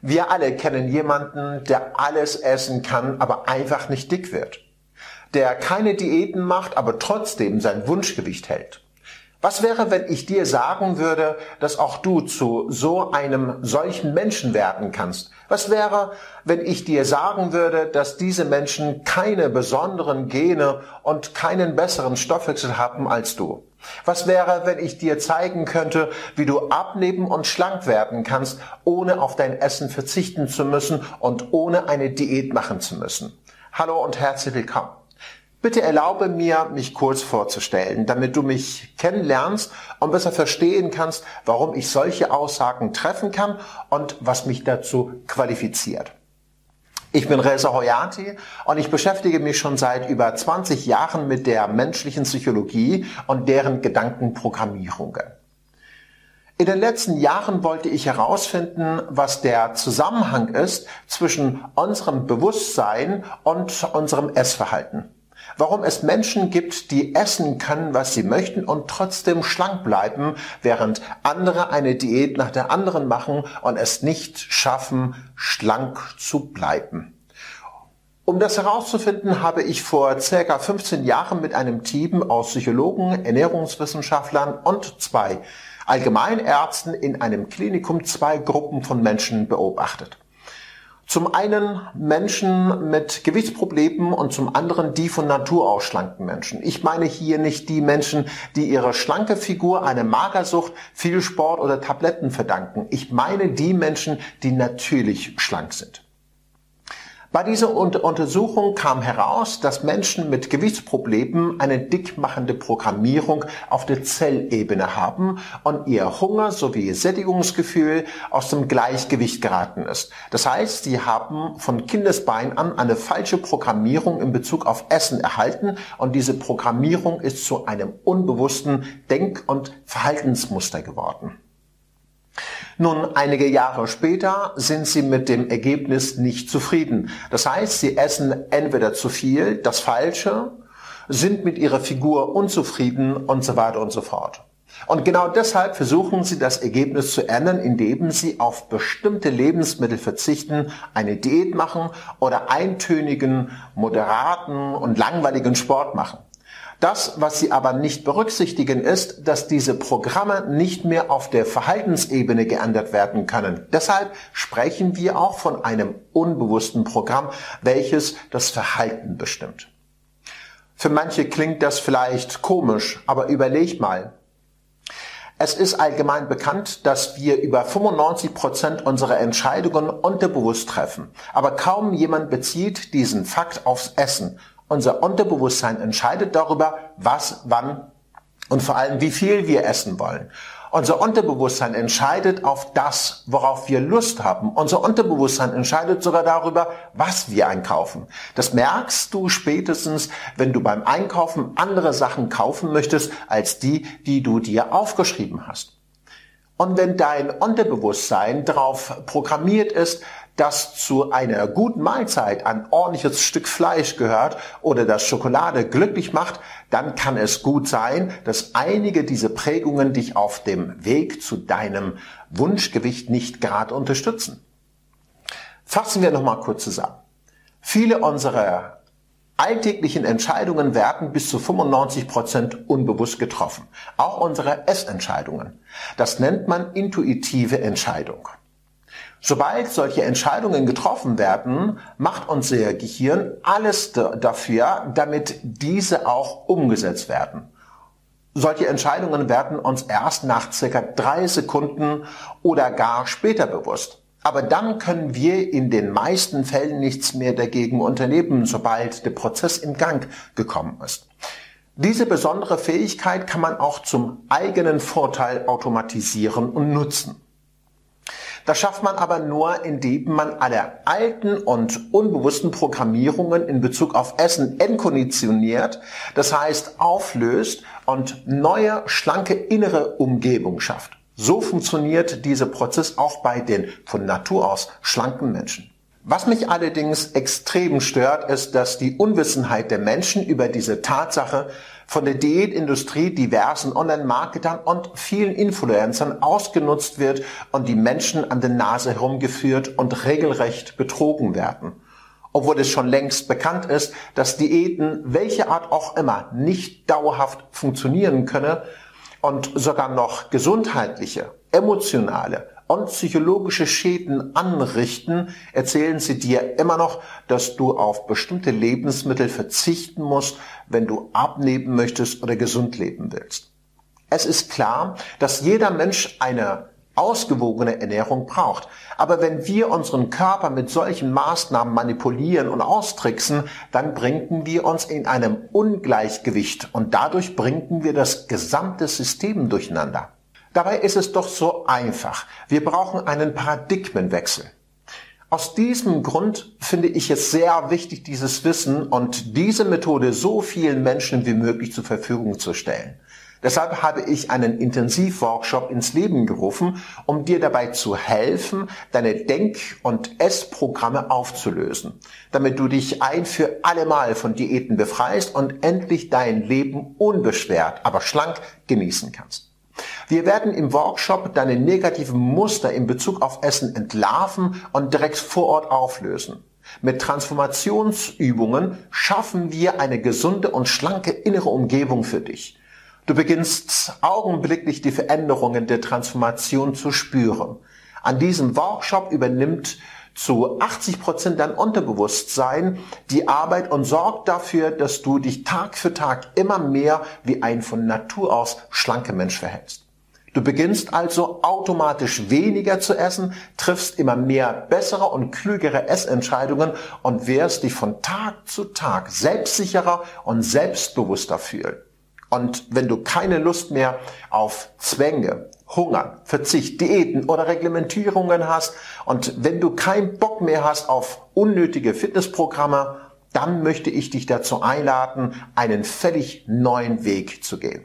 Wir alle kennen jemanden, der alles essen kann, aber einfach nicht dick wird. Der keine Diäten macht, aber trotzdem sein Wunschgewicht hält. Was wäre, wenn ich dir sagen würde, dass auch du zu so einem solchen Menschen werden kannst? Was wäre, wenn ich dir sagen würde, dass diese Menschen keine besonderen Gene und keinen besseren Stoffwechsel haben als du? Was wäre, wenn ich dir zeigen könnte, wie du abnehmen und schlank werden kannst, ohne auf dein Essen verzichten zu müssen und ohne eine Diät machen zu müssen? Hallo und herzlich willkommen. Bitte erlaube mir, mich kurz vorzustellen, damit du mich kennenlernst und besser verstehen kannst, warum ich solche Aussagen treffen kann und was mich dazu qualifiziert. Ich bin Reza Hoyati und ich beschäftige mich schon seit über 20 Jahren mit der menschlichen Psychologie und deren Gedankenprogrammierungen. In den letzten Jahren wollte ich herausfinden, was der Zusammenhang ist zwischen unserem Bewusstsein und unserem Essverhalten warum es Menschen gibt, die essen können, was sie möchten und trotzdem schlank bleiben, während andere eine Diät nach der anderen machen und es nicht schaffen, schlank zu bleiben. Um das herauszufinden, habe ich vor circa 15 Jahren mit einem Team aus Psychologen, Ernährungswissenschaftlern und zwei Allgemeinärzten in einem Klinikum zwei Gruppen von Menschen beobachtet. Zum einen Menschen mit Gewichtsproblemen und zum anderen die von Natur aus schlanken Menschen. Ich meine hier nicht die Menschen, die ihre schlanke Figur eine Magersucht, viel Sport oder Tabletten verdanken. Ich meine die Menschen, die natürlich schlank sind. Bei dieser Untersuchung kam heraus, dass Menschen mit Gewichtsproblemen eine dickmachende Programmierung auf der Zellebene haben und ihr Hunger sowie Sättigungsgefühl aus dem Gleichgewicht geraten ist. Das heißt, sie haben von Kindesbein an eine falsche Programmierung in Bezug auf Essen erhalten und diese Programmierung ist zu einem unbewussten Denk- und Verhaltensmuster geworden. Nun, einige Jahre später sind sie mit dem Ergebnis nicht zufrieden. Das heißt, sie essen entweder zu viel, das Falsche, sind mit ihrer Figur unzufrieden und so weiter und so fort. Und genau deshalb versuchen sie das Ergebnis zu ändern, indem sie auf bestimmte Lebensmittel verzichten, eine Diät machen oder eintönigen, moderaten und langweiligen Sport machen. Das, was Sie aber nicht berücksichtigen, ist, dass diese Programme nicht mehr auf der Verhaltensebene geändert werden können. Deshalb sprechen wir auch von einem unbewussten Programm, welches das Verhalten bestimmt. Für manche klingt das vielleicht komisch, aber überleg mal. Es ist allgemein bekannt, dass wir über 95 Prozent unserer Entscheidungen unterbewusst treffen. Aber kaum jemand bezieht diesen Fakt aufs Essen unser Unterbewusstsein entscheidet darüber, was, wann und vor allem wie viel wir essen wollen. Unser Unterbewusstsein entscheidet auf das, worauf wir Lust haben. Unser Unterbewusstsein entscheidet sogar darüber, was wir einkaufen. Das merkst du spätestens, wenn du beim Einkaufen andere Sachen kaufen möchtest, als die, die du dir aufgeschrieben hast. Und wenn dein Unterbewusstsein darauf programmiert ist, dass zu einer guten Mahlzeit ein ordentliches Stück Fleisch gehört oder dass Schokolade glücklich macht, dann kann es gut sein, dass einige dieser Prägungen dich auf dem Weg zu deinem Wunschgewicht nicht gerade unterstützen. Fassen wir nochmal kurz zusammen. Viele unserer alltäglichen Entscheidungen werden bis zu 95 Prozent unbewusst getroffen. Auch unsere Essentscheidungen. Das nennt man intuitive Entscheidung. Sobald solche Entscheidungen getroffen werden, macht unser Gehirn alles dafür, damit diese auch umgesetzt werden. Solche Entscheidungen werden uns erst nach circa drei Sekunden oder gar später bewusst. Aber dann können wir in den meisten Fällen nichts mehr dagegen unternehmen, sobald der Prozess in Gang gekommen ist. Diese besondere Fähigkeit kann man auch zum eigenen Vorteil automatisieren und nutzen. Das schafft man aber nur, indem man alle alten und unbewussten Programmierungen in Bezug auf Essen entkonditioniert, das heißt auflöst und neue, schlanke innere Umgebung schafft. So funktioniert dieser Prozess auch bei den von Natur aus schlanken Menschen. Was mich allerdings extrem stört, ist, dass die Unwissenheit der Menschen über diese Tatsache von der Diätindustrie, diversen Online-Marketern und vielen Influencern ausgenutzt wird und die Menschen an der Nase herumgeführt und regelrecht betrogen werden. Obwohl es schon längst bekannt ist, dass Diäten, welche Art auch immer, nicht dauerhaft funktionieren könne und sogar noch gesundheitliche, emotionale und psychologische Schäden anrichten, erzählen sie dir immer noch, dass du auf bestimmte Lebensmittel verzichten musst, wenn du abnehmen möchtest oder gesund leben willst. Es ist klar, dass jeder Mensch eine ausgewogene Ernährung braucht. Aber wenn wir unseren Körper mit solchen Maßnahmen manipulieren und austricksen, dann bringen wir uns in einem Ungleichgewicht und dadurch bringen wir das gesamte System durcheinander. Dabei ist es doch so einfach. Wir brauchen einen Paradigmenwechsel. Aus diesem Grund finde ich es sehr wichtig, dieses Wissen und diese Methode so vielen Menschen wie möglich zur Verfügung zu stellen. Deshalb habe ich einen Intensivworkshop ins Leben gerufen, um dir dabei zu helfen, deine Denk- und Essprogramme aufzulösen, damit du dich ein für alle Mal von Diäten befreist und endlich dein Leben unbeschwert, aber schlank genießen kannst. Wir werden im Workshop deine negativen Muster in Bezug auf Essen entlarven und direkt vor Ort auflösen. Mit Transformationsübungen schaffen wir eine gesunde und schlanke innere Umgebung für dich. Du beginnst augenblicklich die Veränderungen der Transformation zu spüren. An diesem Workshop übernimmt zu 80 Prozent dein Unterbewusstsein die Arbeit und sorgt dafür, dass du dich Tag für Tag immer mehr wie ein von Natur aus schlanker Mensch verhältst. Du beginnst also automatisch weniger zu essen, triffst immer mehr bessere und klügere Essentscheidungen und wirst dich von Tag zu Tag selbstsicherer und selbstbewusster fühlen. Und wenn du keine Lust mehr auf Zwänge, Hunger, Verzicht, Diäten oder Reglementierungen hast und wenn du keinen Bock mehr hast auf unnötige Fitnessprogramme, dann möchte ich dich dazu einladen, einen völlig neuen Weg zu gehen.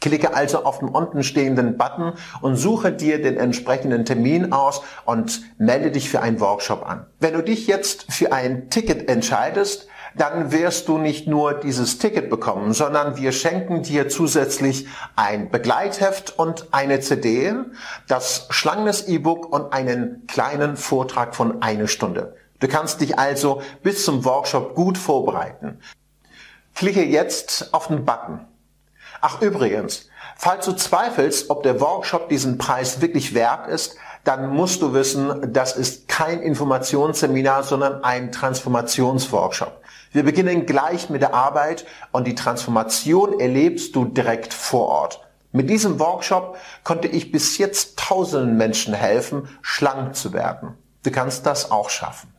Klicke also auf den unten stehenden Button und suche dir den entsprechenden Termin aus und melde dich für einen Workshop an. Wenn du dich jetzt für ein Ticket entscheidest, dann wirst du nicht nur dieses Ticket bekommen, sondern wir schenken dir zusätzlich ein Begleitheft und eine CD, das schlangenes E-Book und einen kleinen Vortrag von einer Stunde. Du kannst dich also bis zum Workshop gut vorbereiten. Klicke jetzt auf den Button. Ach übrigens, falls du zweifelst, ob der Workshop diesen Preis wirklich wert ist, dann musst du wissen, das ist kein Informationsseminar, sondern ein Transformationsworkshop. Wir beginnen gleich mit der Arbeit und die Transformation erlebst du direkt vor Ort. Mit diesem Workshop konnte ich bis jetzt tausenden Menschen helfen, schlank zu werden. Du kannst das auch schaffen.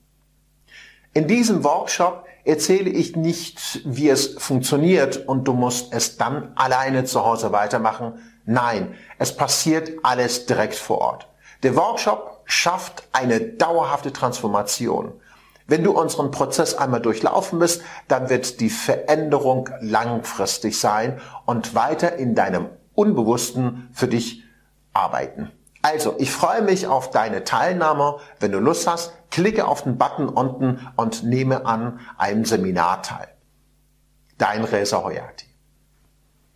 In diesem Workshop erzähle ich nicht, wie es funktioniert und du musst es dann alleine zu Hause weitermachen. Nein, es passiert alles direkt vor Ort. Der Workshop schafft eine dauerhafte Transformation. Wenn du unseren Prozess einmal durchlaufen bist, dann wird die Veränderung langfristig sein und weiter in deinem Unbewussten für dich arbeiten. Also, ich freue mich auf deine Teilnahme. Wenn du Lust hast, klicke auf den Button unten und nehme an einem Seminar teil. Dein Reza Hoyati.